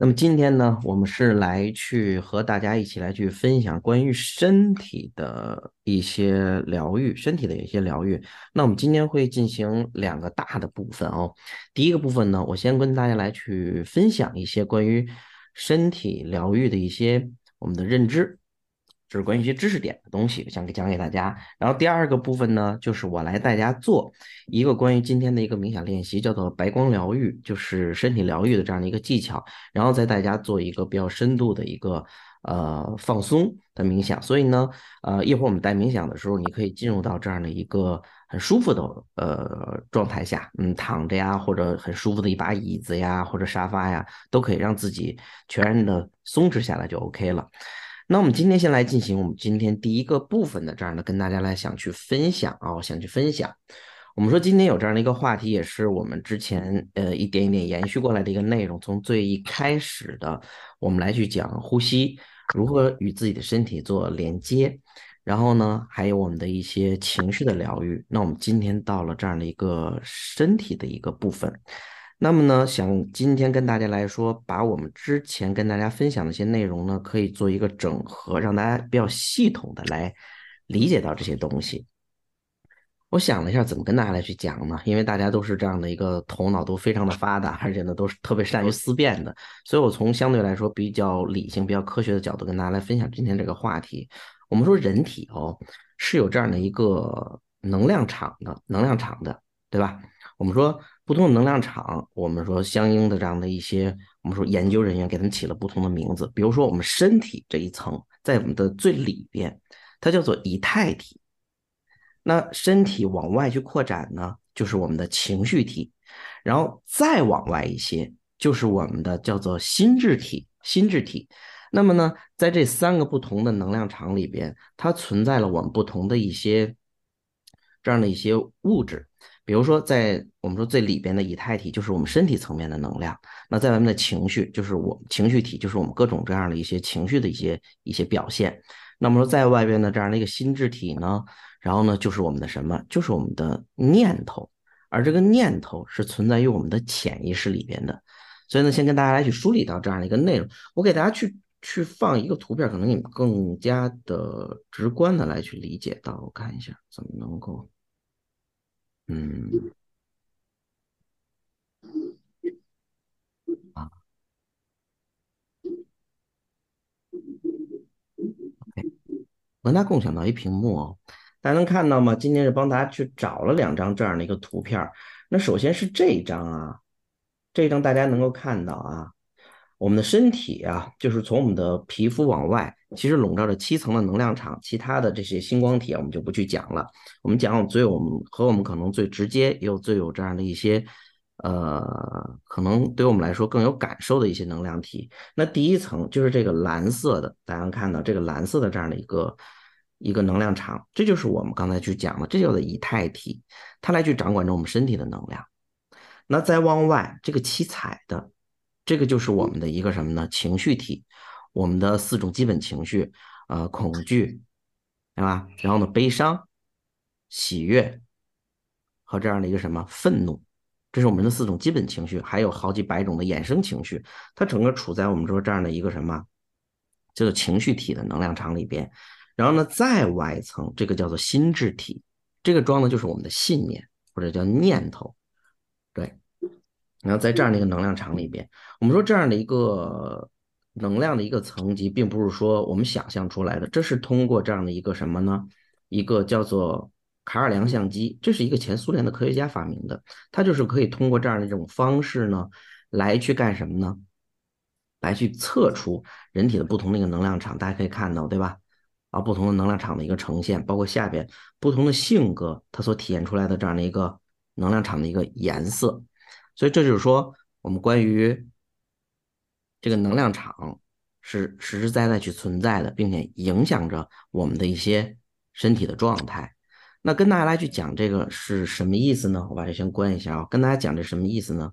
那么今天呢，我们是来去和大家一起来去分享关于身体的一些疗愈，身体的一些疗愈。那我们今天会进行两个大的部分哦。第一个部分呢，我先跟大家来去分享一些关于身体疗愈的一些我们的认知。就是关于一些知识点的东西，想给讲给大家。然后第二个部分呢，就是我来大家做一个关于今天的一个冥想练习，叫做白光疗愈，就是身体疗愈的这样的一个技巧。然后在大家做一个比较深度的一个呃放松的冥想。所以呢，呃，一会儿我们带冥想的时候，你可以进入到这样的一个很舒服的呃状态下，嗯，躺着呀，或者很舒服的一把椅子呀，或者沙发呀，都可以让自己全然的松弛下来就 OK 了。那我们今天先来进行我们今天第一个部分的这样的跟大家来想去分享啊，想去分享。我们说今天有这样的一个话题，也是我们之前呃一点一点延续过来的一个内容。从最一开始的，我们来去讲呼吸如何与自己的身体做连接，然后呢，还有我们的一些情绪的疗愈。那我们今天到了这样的一个身体的一个部分。那么呢，想今天跟大家来说，把我们之前跟大家分享的一些内容呢，可以做一个整合，让大家比较系统的来理解到这些东西。我想了一下，怎么跟大家来去讲呢？因为大家都是这样的一个头脑都非常的发达，而且呢都是特别善于思辨的，所以我从相对来说比较理性、比较科学的角度跟大家来分享今天这个话题。我们说人体哦是有这样的一个能量场的，能量场的，对吧？我们说。不同的能量场，我们说相应的这样的一些，我们说研究人员给他们起了不同的名字。比如说我们身体这一层，在我们的最里边，它叫做以太体。那身体往外去扩展呢，就是我们的情绪体，然后再往外一些，就是我们的叫做心智体。心智体。那么呢，在这三个不同的能量场里边，它存在了我们不同的一些这样的一些物质。比如说，在我们说最里边的以太体，就是我们身体层面的能量；那在外面的情绪，就是我情绪体，就是我们各种这样的一些情绪的一些一些表现。那么说，在外边的这样的一个心智体呢，然后呢，就是我们的什么？就是我们的念头，而这个念头是存在于我们的潜意识里边的。所以呢，先跟大家来去梳理到这样的一个内容。我给大家去去放一个图片，可能你们更加的直观的来去理解到。我看一下怎么能够。嗯，啊我跟大家共享到一屏幕哦，大家能看到吗？今天是帮大家去找了两张这样的一个图片那首先是这一张啊，这一张大家能够看到啊。我们的身体啊，就是从我们的皮肤往外，其实笼罩着七层的能量场。其他的这些星光体啊，我们就不去讲了。我们讲最我们和我们可能最直接，也有最有这样的一些，呃，可能对我们来说更有感受的一些能量体。那第一层就是这个蓝色的，大家看到这个蓝色的这样的一个一个能量场，这就是我们刚才去讲的，这叫做以太体，它来去掌管着我们身体的能量。那再往外，这个七彩的。这个就是我们的一个什么呢？情绪体，我们的四种基本情绪，呃，恐惧，对吧？然后呢，悲伤、喜悦和这样的一个什么愤怒，这是我们的四种基本情绪，还有好几百种的衍生情绪，它整个处在我们说这样的一个什么，叫做情绪体的能量场里边。然后呢，再外层，这个叫做心智体，这个装的就是我们的信念或者叫念头，对。然后在这样的一个能量场里边，我们说这样的一个能量的一个层级，并不是说我们想象出来的，这是通过这样的一个什么呢？一个叫做卡尔良相机，这是一个前苏联的科学家发明的，它就是可以通过这样的一种方式呢，来去干什么呢？来去测出人体的不同的一个能量场，大家可以看到，对吧？啊，不同的能量场的一个呈现，包括下边不同的性格，它所体现出来的这样的一个能量场的一个颜色。所以这就是说，我们关于这个能量场是实实在在去存在的，并且影响着我们的一些身体的状态。那跟大家来去讲这个是什么意思呢？我把这先关一下啊。跟大家讲这什么意思呢？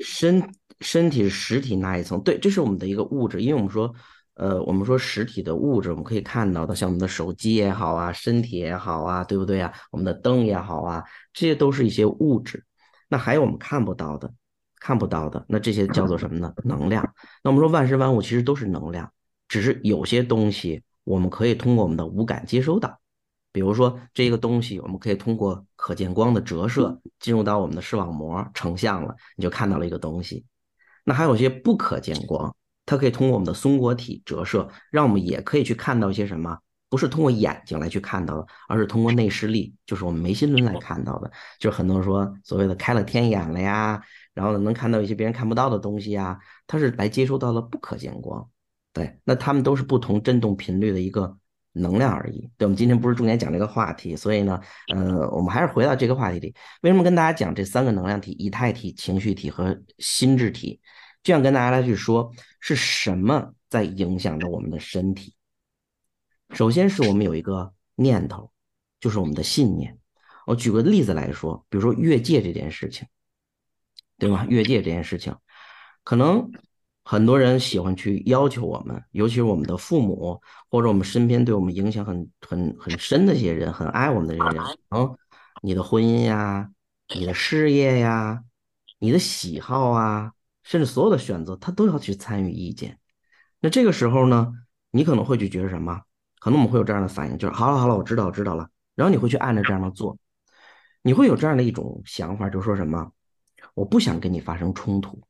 身身体是实体那一层，对，这是我们的一个物质，因为我们说。呃，我们说实体的物质，我们可以看到的，像我们的手机也好啊，身体也好啊，对不对啊？我们的灯也好啊，这些都是一些物质。那还有我们看不到的，看不到的，那这些叫做什么呢？能量。那我们说万事万物其实都是能量，只是有些东西我们可以通过我们的五感接收到，比如说这个东西，我们可以通过可见光的折射进入到我们的视网膜成像了，你就看到了一个东西。那还有些不可见光，它可以通过我们的松果体折射，让我们也可以去看到一些什么。不是通过眼睛来去看到的，而是通过内视力，就是我们眉心轮来看到的。就是很多人说所谓的开了天眼了呀，然后呢能看到一些别人看不到的东西啊，它是来接收到了不可见光。对，那他们都是不同振动频率的一个能量而已。对，我们今天不是重点讲这个话题，所以呢，呃，我们还是回到这个话题里。为什么跟大家讲这三个能量体：以太体、情绪体和心智体？这样跟大家来去说，是什么在影响着我们的身体？首先是我们有一个念头，就是我们的信念。我举个例子来说，比如说越界这件事情，对吗？越界这件事情，可能很多人喜欢去要求我们，尤其是我们的父母或者我们身边对我们影响很很很深的一些人，很爱我们的这些人，嗯，你的婚姻呀，你的事业呀，你的喜好啊，甚至所有的选择，他都要去参与意见。那这个时候呢，你可能会去觉得什么？可能我们会有这样的反应，就是好了好了，我知道我知道了。然后你会去按照这样的做，你会有这样的一种想法，就说什么，我不想跟你发生冲突，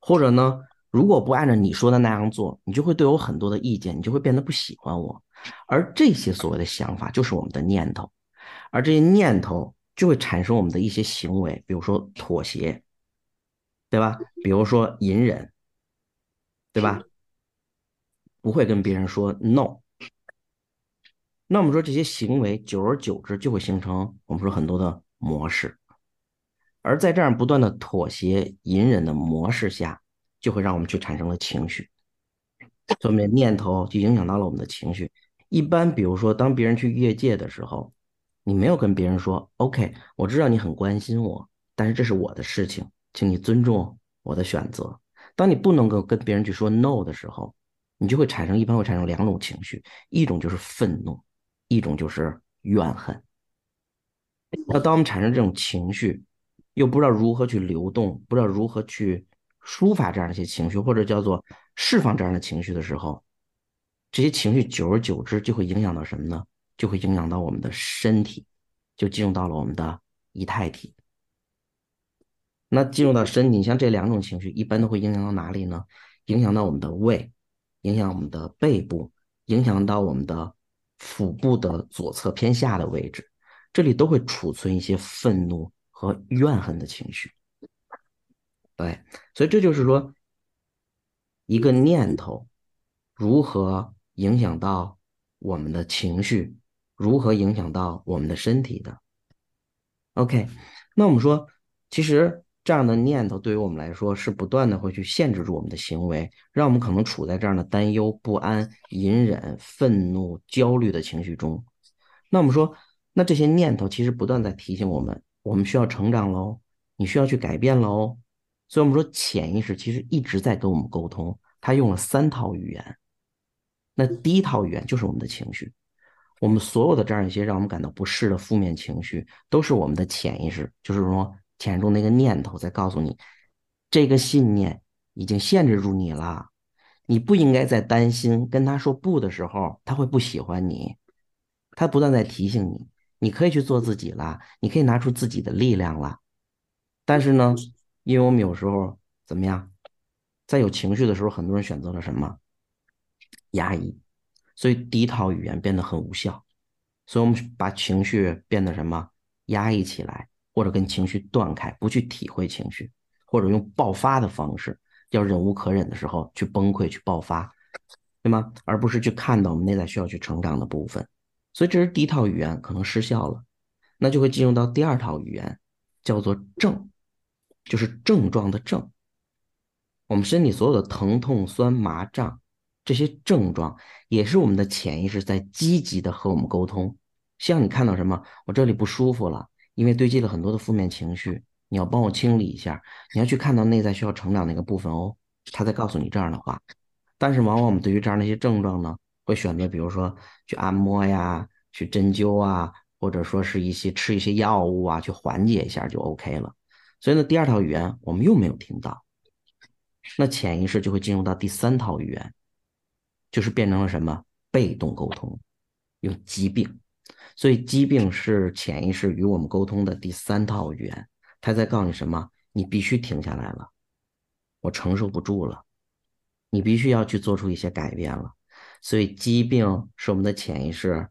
或者呢，如果不按照你说的那样做，你就会对我很多的意见，你就会变得不喜欢我。而这些所谓的想法，就是我们的念头，而这些念头就会产生我们的一些行为，比如说妥协，对吧？比如说隐忍，对吧？不会跟别人说 no。那我们说这些行为，久而久之就会形成我们说很多的模式，而在这样不断的妥协、隐忍的模式下，就会让我们去产生了情绪，说明念头就影响到了我们的情绪。一般比如说，当别人去越界的时候，你没有跟别人说 “OK”，我知道你很关心我，但是这是我的事情，请你尊重我的选择。当你不能够跟别人去说 “No” 的时候，你就会产生一般会产生两种情绪，一种就是愤怒。一种就是怨恨。那当我们产生这种情绪，又不知道如何去流动，不知道如何去抒发这样的一些情绪，或者叫做释放这样的情绪的时候，这些情绪久而久之就会影响到什么呢？就会影响到我们的身体，就进入到了我们的以太体。那进入到身体，像这两种情绪，一般都会影响到哪里呢？影响到我们的胃，影响我们的背部，影响到我们的。腹部的左侧偏下的位置，这里都会储存一些愤怒和怨恨的情绪。对，所以这就是说，一个念头如何影响到我们的情绪，如何影响到我们的身体的。OK，那我们说，其实。这样的念头对于我们来说是不断的会去限制住我们的行为，让我们可能处在这样的担忧、不安、隐忍、愤怒、焦虑的情绪中。那我们说，那这些念头其实不断在提醒我们，我们需要成长喽，你需要去改变喽。所以，我们说潜意识其实一直在跟我们沟通，它用了三套语言。那第一套语言就是我们的情绪，我们所有的这样一些让我们感到不适的负面情绪，都是我们的潜意识，就是说。潜中那个念头在告诉你，这个信念已经限制住你了。你不应该再担心跟他说不的时候，他会不喜欢你。他不断在提醒你，你可以去做自己了，你可以拿出自己的力量了。但是呢，因为我们有时候怎么样，在有情绪的时候，很多人选择了什么压抑，所以第一套语言变得很无效。所以我们把情绪变得什么压抑起来。或者跟情绪断开，不去体会情绪，或者用爆发的方式，要忍无可忍的时候去崩溃、去爆发，对吗？而不是去看到我们内在需要去成长的部分。所以这是第一套语言可能失效了，那就会进入到第二套语言，叫做症，就是症状的症。我们身体所有的疼痛、酸麻胀这些症状，也是我们的潜意识在积极的和我们沟通，希望你看到什么？我这里不舒服了。因为堆积了很多的负面情绪，你要帮我清理一下，你要去看到内在需要成长的一个部分哦。他在告诉你这样的话，但是往往我们对于这样的一些症状呢，会选择比如说去按摩呀、去针灸啊，或者说是一些吃一些药物啊，去缓解一下就 OK 了。所以呢，第二套语言我们又没有听到，那潜意识就会进入到第三套语言，就是变成了什么？被动沟通，用疾病。所以疾病是潜意识与我们沟通的第三套语言，它在告诉你什么？你必须停下来了，我承受不住了，你必须要去做出一些改变了。所以疾病是我们的潜意识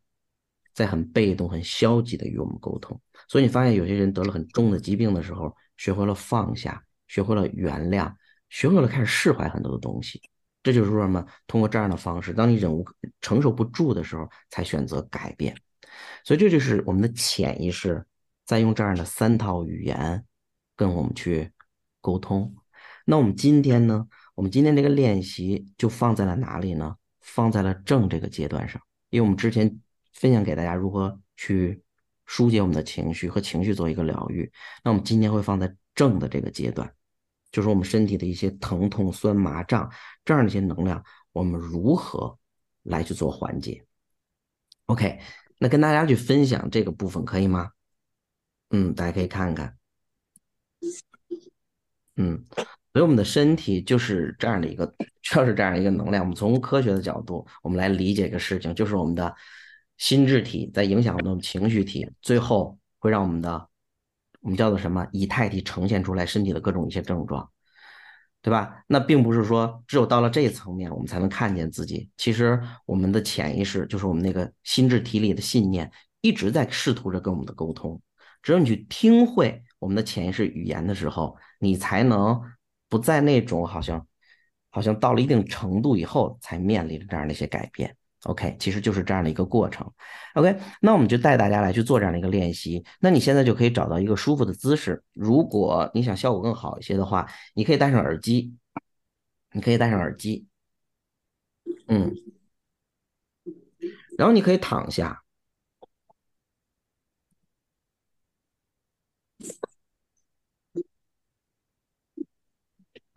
在很被动、很消极的与我们沟通。所以你发现有些人得了很重的疾病的时候，学会了放下，学会了原谅，学会了开始释怀很多的东西。这就是说什么？通过这样的方式，当你忍无承受不住的时候，才选择改变。所以这就是我们的潜意识在用这样的三套语言跟我们去沟通。那我们今天呢？我们今天这个练习就放在了哪里呢？放在了正这个阶段上，因为我们之前分享给大家如何去疏解我们的情绪和情绪做一个疗愈。那我们今天会放在正的这个阶段，就是我们身体的一些疼痛、酸麻胀这样的一些能量，我们如何来去做缓解？OK。那跟大家去分享这个部分可以吗？嗯，大家可以看看。嗯，所以我们的身体就是这样的一个，就是这样一个能量。我们从科学的角度，我们来理解一个事情，就是我们的心智体在影响我们的情绪体，最后会让我们的我们叫做什么以太体呈现出来身体的各种一些症状。对吧？那并不是说只有到了这一层面，我们才能看见自己。其实我们的潜意识，就是我们那个心智体里的信念，一直在试图着跟我们的沟通。只有你去听会我们的潜意识语言的时候，你才能不在那种好像，好像到了一定程度以后才面临着这样的一些改变。OK，其实就是这样的一个过程。OK，那我们就带大家来去做这样的一个练习。那你现在就可以找到一个舒服的姿势。如果你想效果更好一些的话，你可以戴上耳机。你可以戴上耳机，嗯，然后你可以躺下，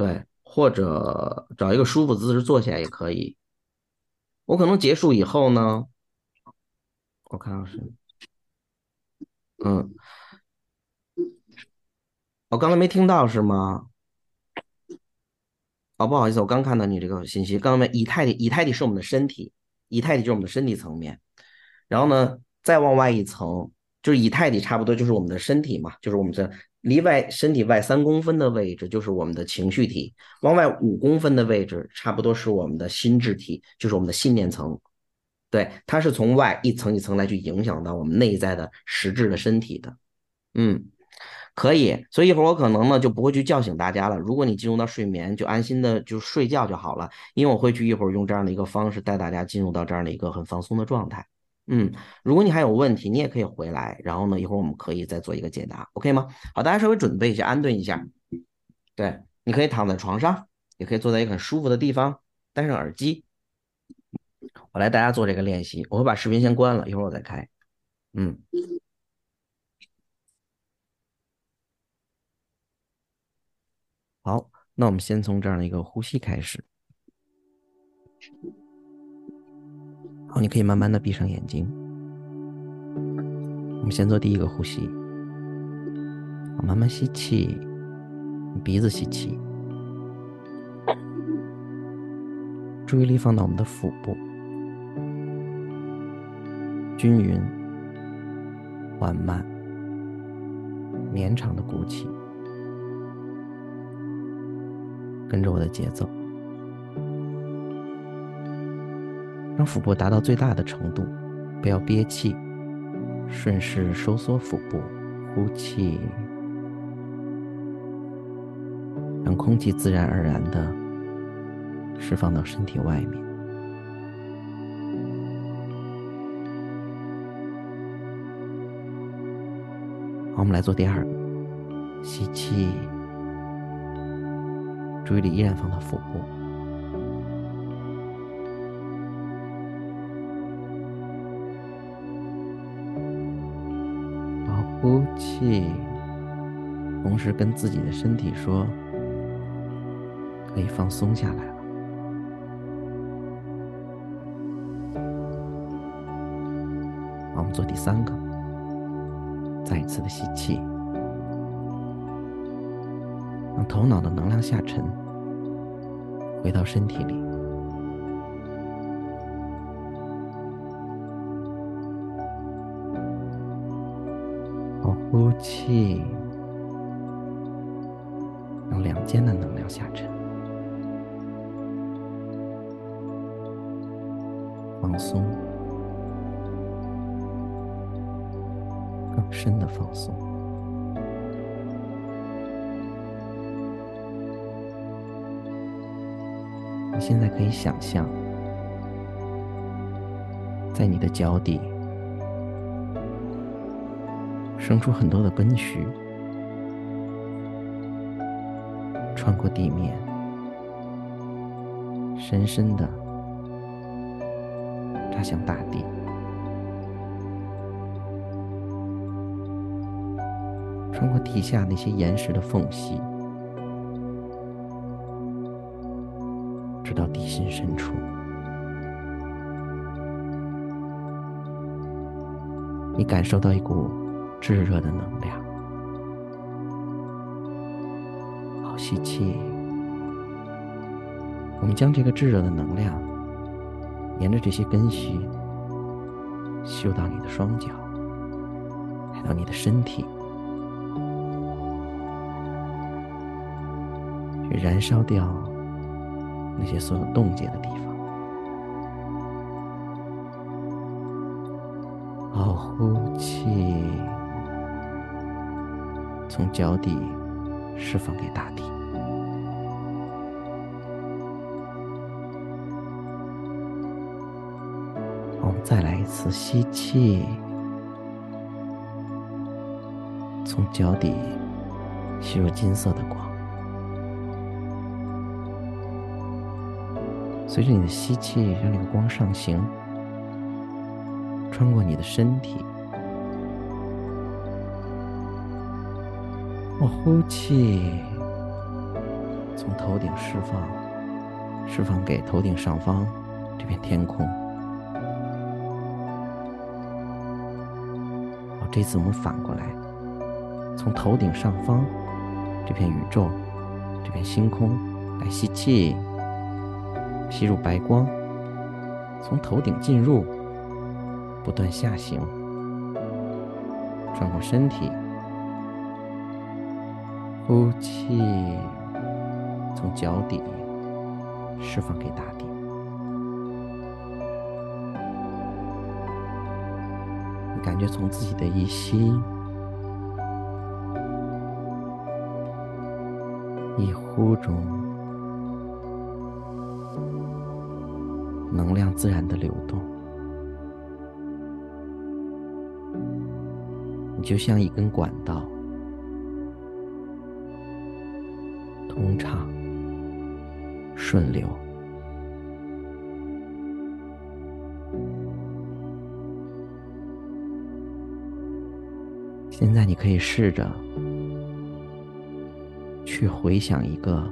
对，或者找一个舒服姿势坐起来也可以。我可能结束以后呢，我看看是，嗯，我刚才没听到是吗？哦，不好意思，我刚看到你这个信息。刚才以太体，以太体是我们的身体，以太体就是我们的身体层面。然后呢，再往外一层，就是以太体差不多就是我们的身体嘛，就是我们的离外身体外三公分的位置就是我们的情绪体，往外五公分的位置差不多是我们的心智体，就是我们的信念层。对，它是从外一层一层来去影响到我们内在的实质的身体的。嗯，可以。所以一会儿我可能呢就不会去叫醒大家了。如果你进入到睡眠，就安心的就睡觉就好了。因为我会去一会儿用这样的一个方式带大家进入到这样的一个很放松的状态。嗯，如果你还有问题，你也可以回来，然后呢，一会儿我们可以再做一个解答，OK 吗？好，大家稍微准备一下，安顿一下。对，你可以躺在床上，也可以坐在一个很舒服的地方，戴上耳机。我来大家做这个练习，我会把视频先关了，一会儿我再开。嗯，好，那我们先从这样的一个呼吸开始。好，你可以慢慢的闭上眼睛。我们先做第一个呼吸。好，慢慢吸气，鼻子吸气，注意力放到我们的腹部，均匀、缓慢、绵长的鼓气，跟着我的节奏。让腹部达到最大的程度，不要憋气，顺势收缩腹部，呼气，让空气自然而然的释放到身体外面。好，我们来做第二个，吸气，注意力依然放到腹部。呼气，同时跟自己的身体说：“可以放松下来了。”我们做第三个，再一次的吸气，让头脑的能量下沉，回到身体里。呼气，让两肩的能量下沉，放松，更深的放松。你现在可以想象，在你的脚底生出很多的根须，穿过地面，深深的扎向大地，穿过地下那些岩石的缝隙。直到地心深处，你感受到一股炙热的能量。好，吸气。我们将这个炙热的能量沿着这些根须修到你的双脚，来到你的身体，去燃烧掉。那些所有冻结的地方，从脚底释放给大地。我们再来一次吸气，从脚底吸入金色的光。随着你的吸气，让这个光上行，穿过你的身体。呼气，从头顶释放，释放给头顶上方这片天空。好，这次我们反过来，从头顶上方这片宇宙、这片星空来吸气。吸入白光，从头顶进入，不断下行，穿过身体，呼气，从脚底释放给大地。你感觉从自己的一吸一呼中。能量自然的流动，你就像一根管道，通畅、顺流。现在你可以试着去回想一个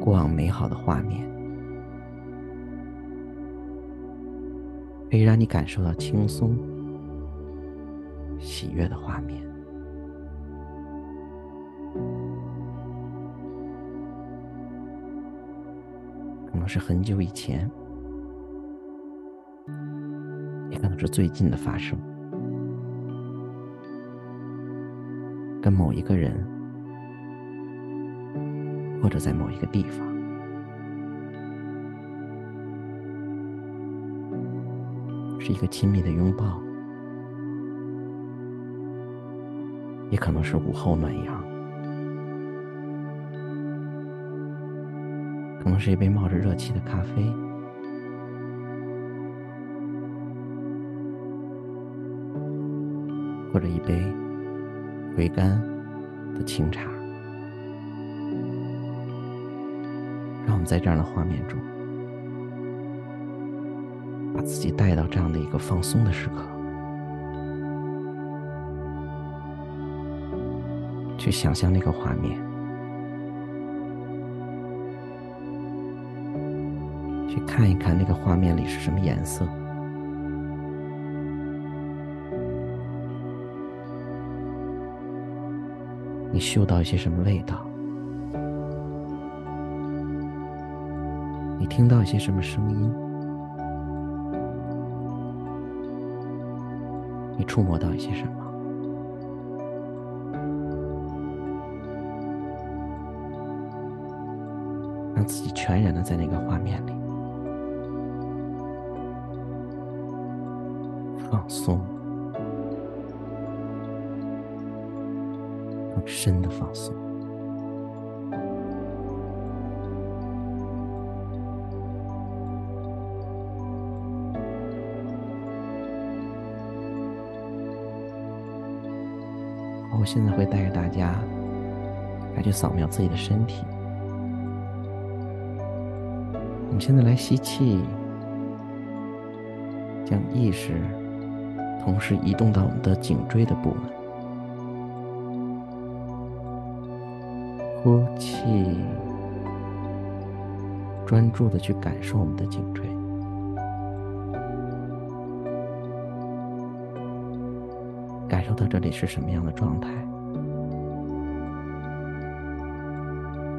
过往美好的画面。可以让你感受到轻松、喜悦的画面，是很久以前，也可能是最近的发生，跟某一个人，或者在某一个地方。是一个亲密的拥抱，也可能是午后暖阳，可能是一杯冒着热气的咖啡，或者一杯回甘的清茶。让我们在这样的画面中。把自己带到这样的一个放松的时刻，去想象那个画面，去看一看那个画面里是什么颜色。你嗅到一些什么味道？你听到一些什么声音？你触摸到一些什么？让自己全然的在那个画面里放松，更深的放松。我现在会带着大家来去扫描自己的身体。我们现在来吸气，将意识同时移动到我们的颈椎的部位。呼气，专注的去感受我们的颈椎。感受到这里是什么样的状态？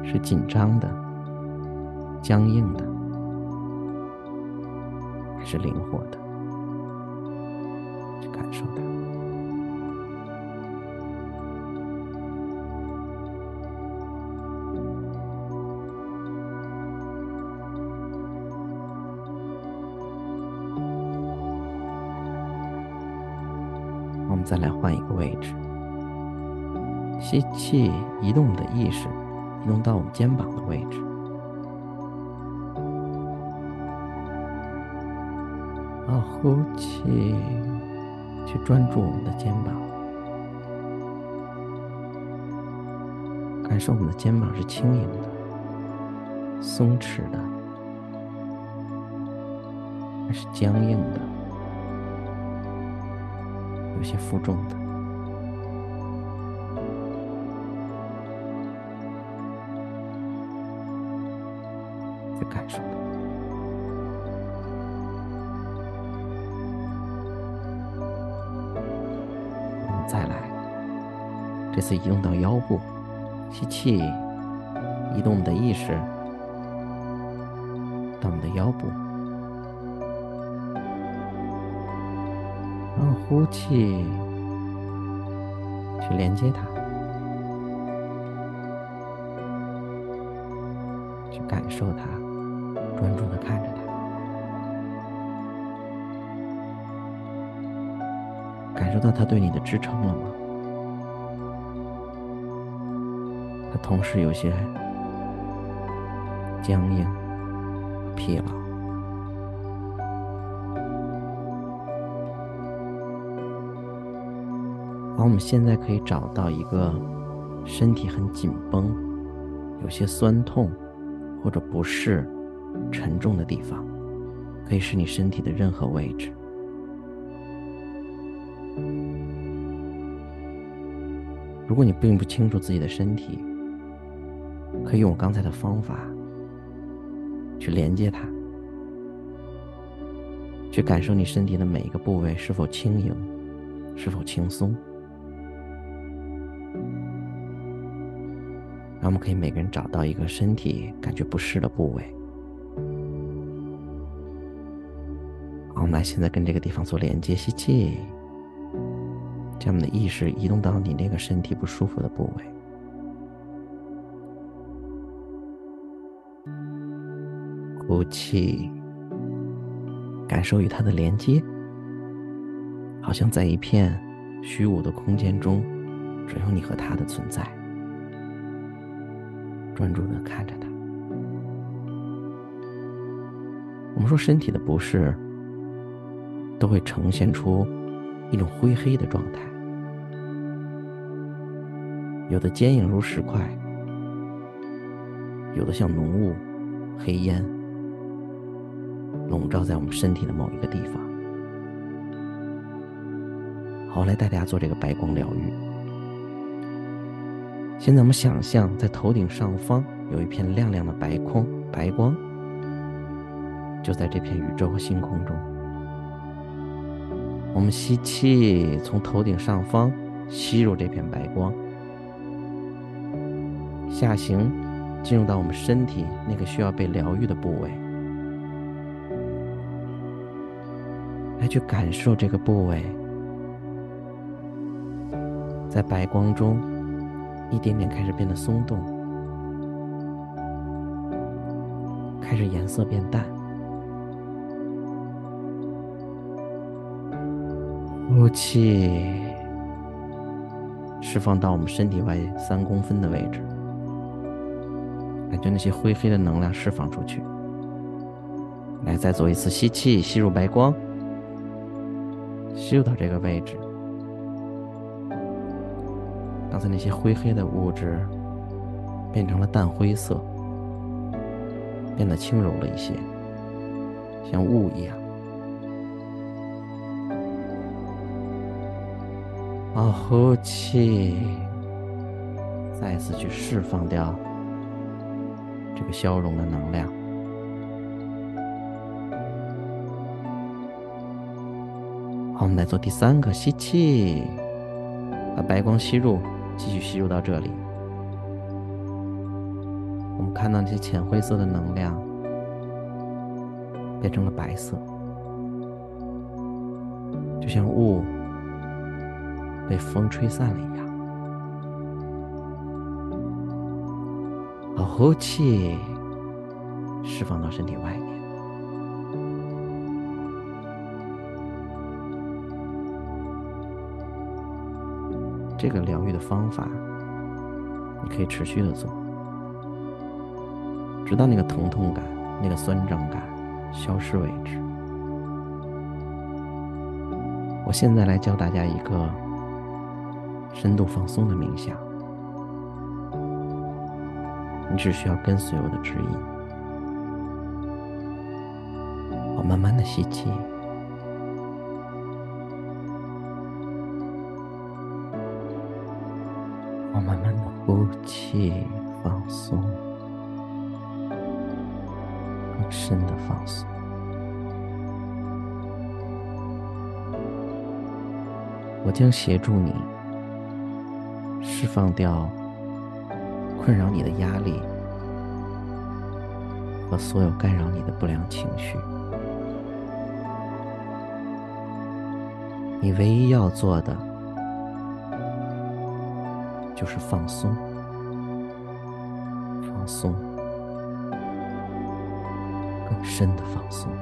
是紧张的、僵硬的，还是灵活的？去感受它。我们再来换一个位置，吸气，移动的意识，移动到我们肩膀的位置。好，呼气，去专注我们的肩膀，感受我们的肩膀是轻盈的、松弛的，还是僵硬的？有些负重的，再来，这次移动到腰部，吸气，移动我们的意识到我们的腰部。然后呼气，去连接它，去感受它，专注的看着它，感受到他对你的支撑了吗？他同时有些僵硬、疲劳。好，我们现在可以找到一个身体很紧绷、有些酸痛或者不适、沉重的地方，可以是你身体的任何位置。如果你并不清楚自己的身体，可以用我刚才的方法去连接它，去感受你身体的每一个部位是否轻盈，是否轻松。让我们可以每个人找到一个身体感觉不适的部位。好，我们来现在跟这个地方做连接，吸气，他们的意识移动到你那个身体不舒服的部位。呼气，感受与它的连接，好像在一片虚无的空间中，只有你和它的存在。专注的看着它。我们说身体的不适都会呈现出一种灰黑的状态，有的坚硬如石块，有的像浓雾、黑烟笼罩在我们身体的某一个地方。好，来带大家做这个白光疗愈。现在我们想象，在头顶上方有一片亮亮的白空，白光就在这片宇宙和星空中。我们吸气，从头顶上方吸入这片白光，下行，进入到我们身体那个需要被疗愈的部位，来去感受这个部位在白光中一点点开始变得松动，开始颜色变淡。呼气，释放到我们身体外三公分的位置。感觉那些灰黑的能量释放出去。来，再做一次吸气，吸入白光，吸入到这个位置。刚才那些灰黑的物质变成了淡灰色，变得轻柔了一些，像雾一样。好，呼气，再次去释放掉。这个消融的能量。好，我们来做第三个吸气，把白光吸入，继续吸入到这里。我们看到那些浅灰色的能量变成了白色，就像雾被风吹散了一样。呼气，释放到身体外面。这个疗愈的方法，你可以持续的做，直到那个疼痛感、那个酸胀感消失为止。我现在来教大家一个深度放松的冥想。你只需要跟随我的指引。我慢慢的吸气，我慢慢的呼气，放松，更深的放松。我将协助你释放掉。困扰你的压力和所有干扰你的不良情绪，你唯一要做的就是放松，放松，更深的放松，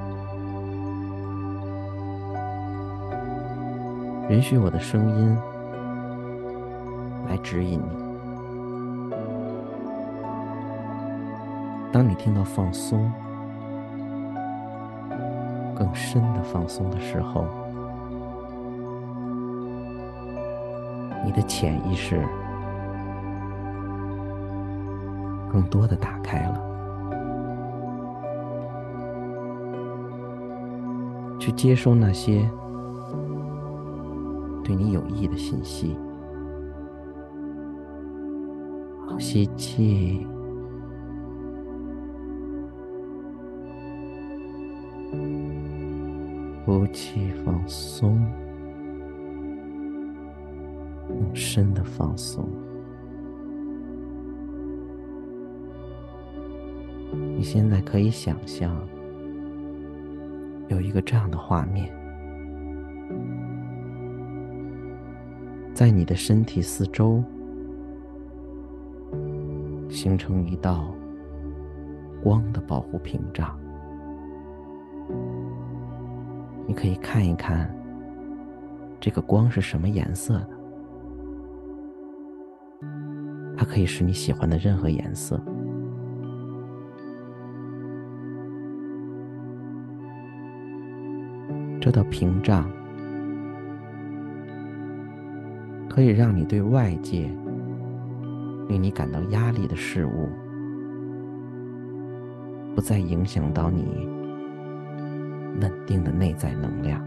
允许我的声音来指引你。当你听到放松、更深的放松的时候，你的潜意识更多的打开了，去接收那些对你有益的信息。好，吸气。呼气，放松，更深的放松。你现在可以想象有一个这样的画面，在你的身体四周形成一道光的保护屏障。你可以看一看，这个光是什么颜色的？它可以是你喜欢的任何颜色。这道屏障可以让你对外界令你感到压力的事物，不再影响到你。稳定的内在能量，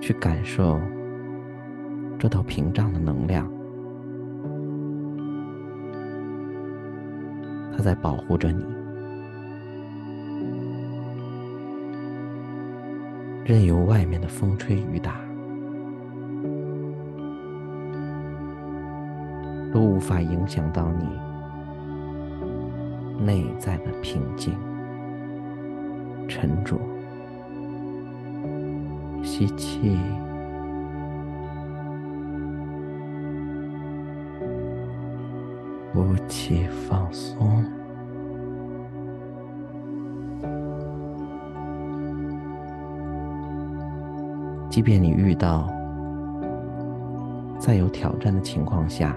去感受这道屏障的能量，它在保护着你。任由外面的风吹雨打，都无法影响到你内在的平静、沉着。吸气，呼气，放松。即便你遇到再有挑战的情况下，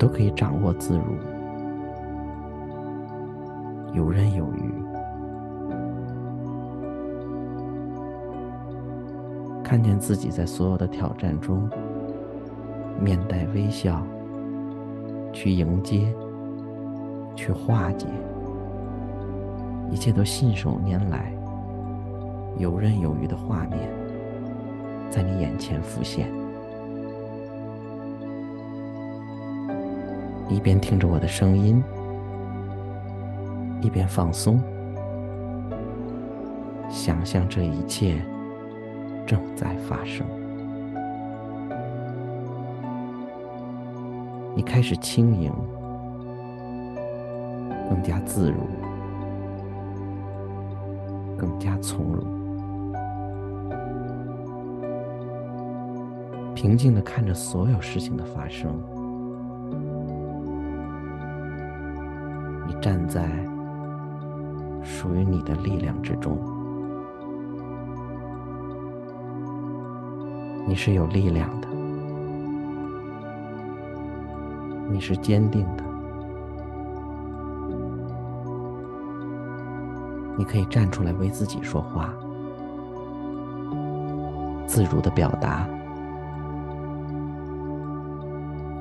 都可以掌握自如，游刃有余，看见自己在所有的挑战中面带微笑，去迎接，去化解，一切都信手拈来。游刃有余的画面在你眼前浮现，一边听着我的声音，一边放松，想象这一切正在发生。你开始轻盈，更加自如，更加从容。平静的看着所有事情的发生，站在属于你的力量之中，你是有力量的，你是坚定的，你可以站出来为自己说话，自如的表达。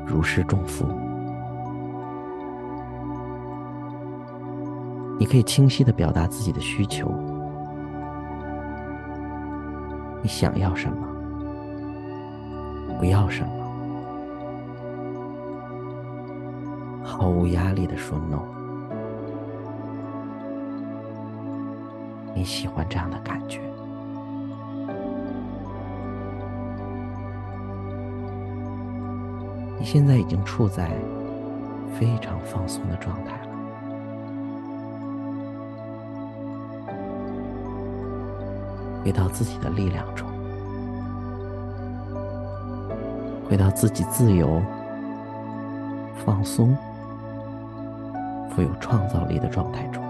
如释重负，你可以清晰的表达自己的需求，你想要什么，不要什么，毫无压力的说 no。你喜欢这样的感觉。你现在已经处在非常放松的状态了，回到自己的力量中，回到自己自由、放松、富有创造力的状态中。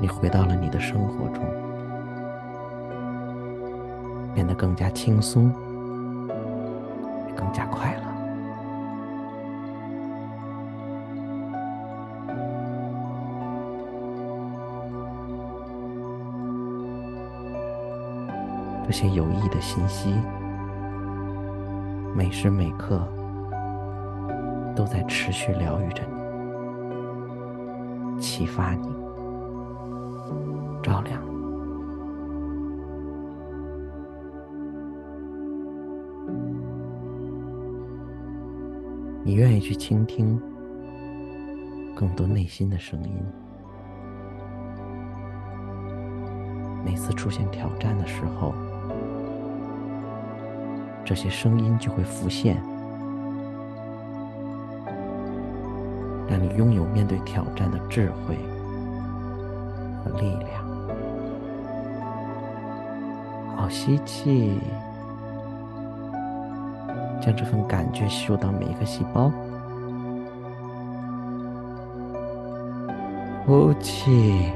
你回到了你的生活中，变得更加轻松，更加快乐。这些有益的信息，每时每刻都在持续疗愈着你，启发你。照亮。你愿意去倾听更多内心的声音。每次出现挑战的时候，这些声音就会浮现，让你拥有面对挑战的智慧和力量。好，吸气，将这份感觉吸入到每一个细胞。呼气，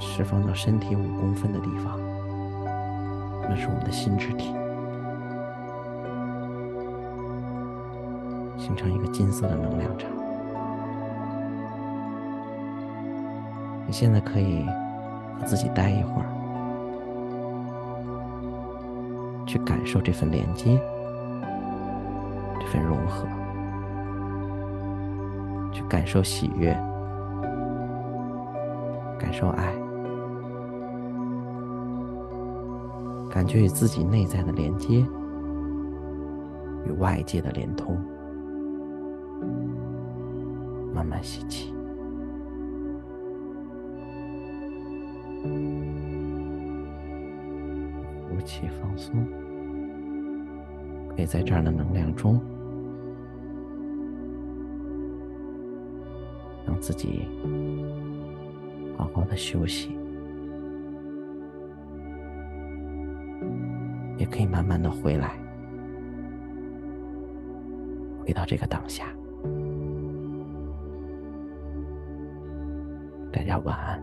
释放到身体五公分的地方，那是我们的心智体，形成一个金色的能量场。你现在可以和自己待一会儿。去感受这份连接，这份融合，去感受喜悦，感受爱，感觉与自己内在的连接，与外界的连通。慢慢吸气。呼气放松。可以在这样的能量中让自己好好的休息。也可以慢慢的回来回到这个当下。晚安。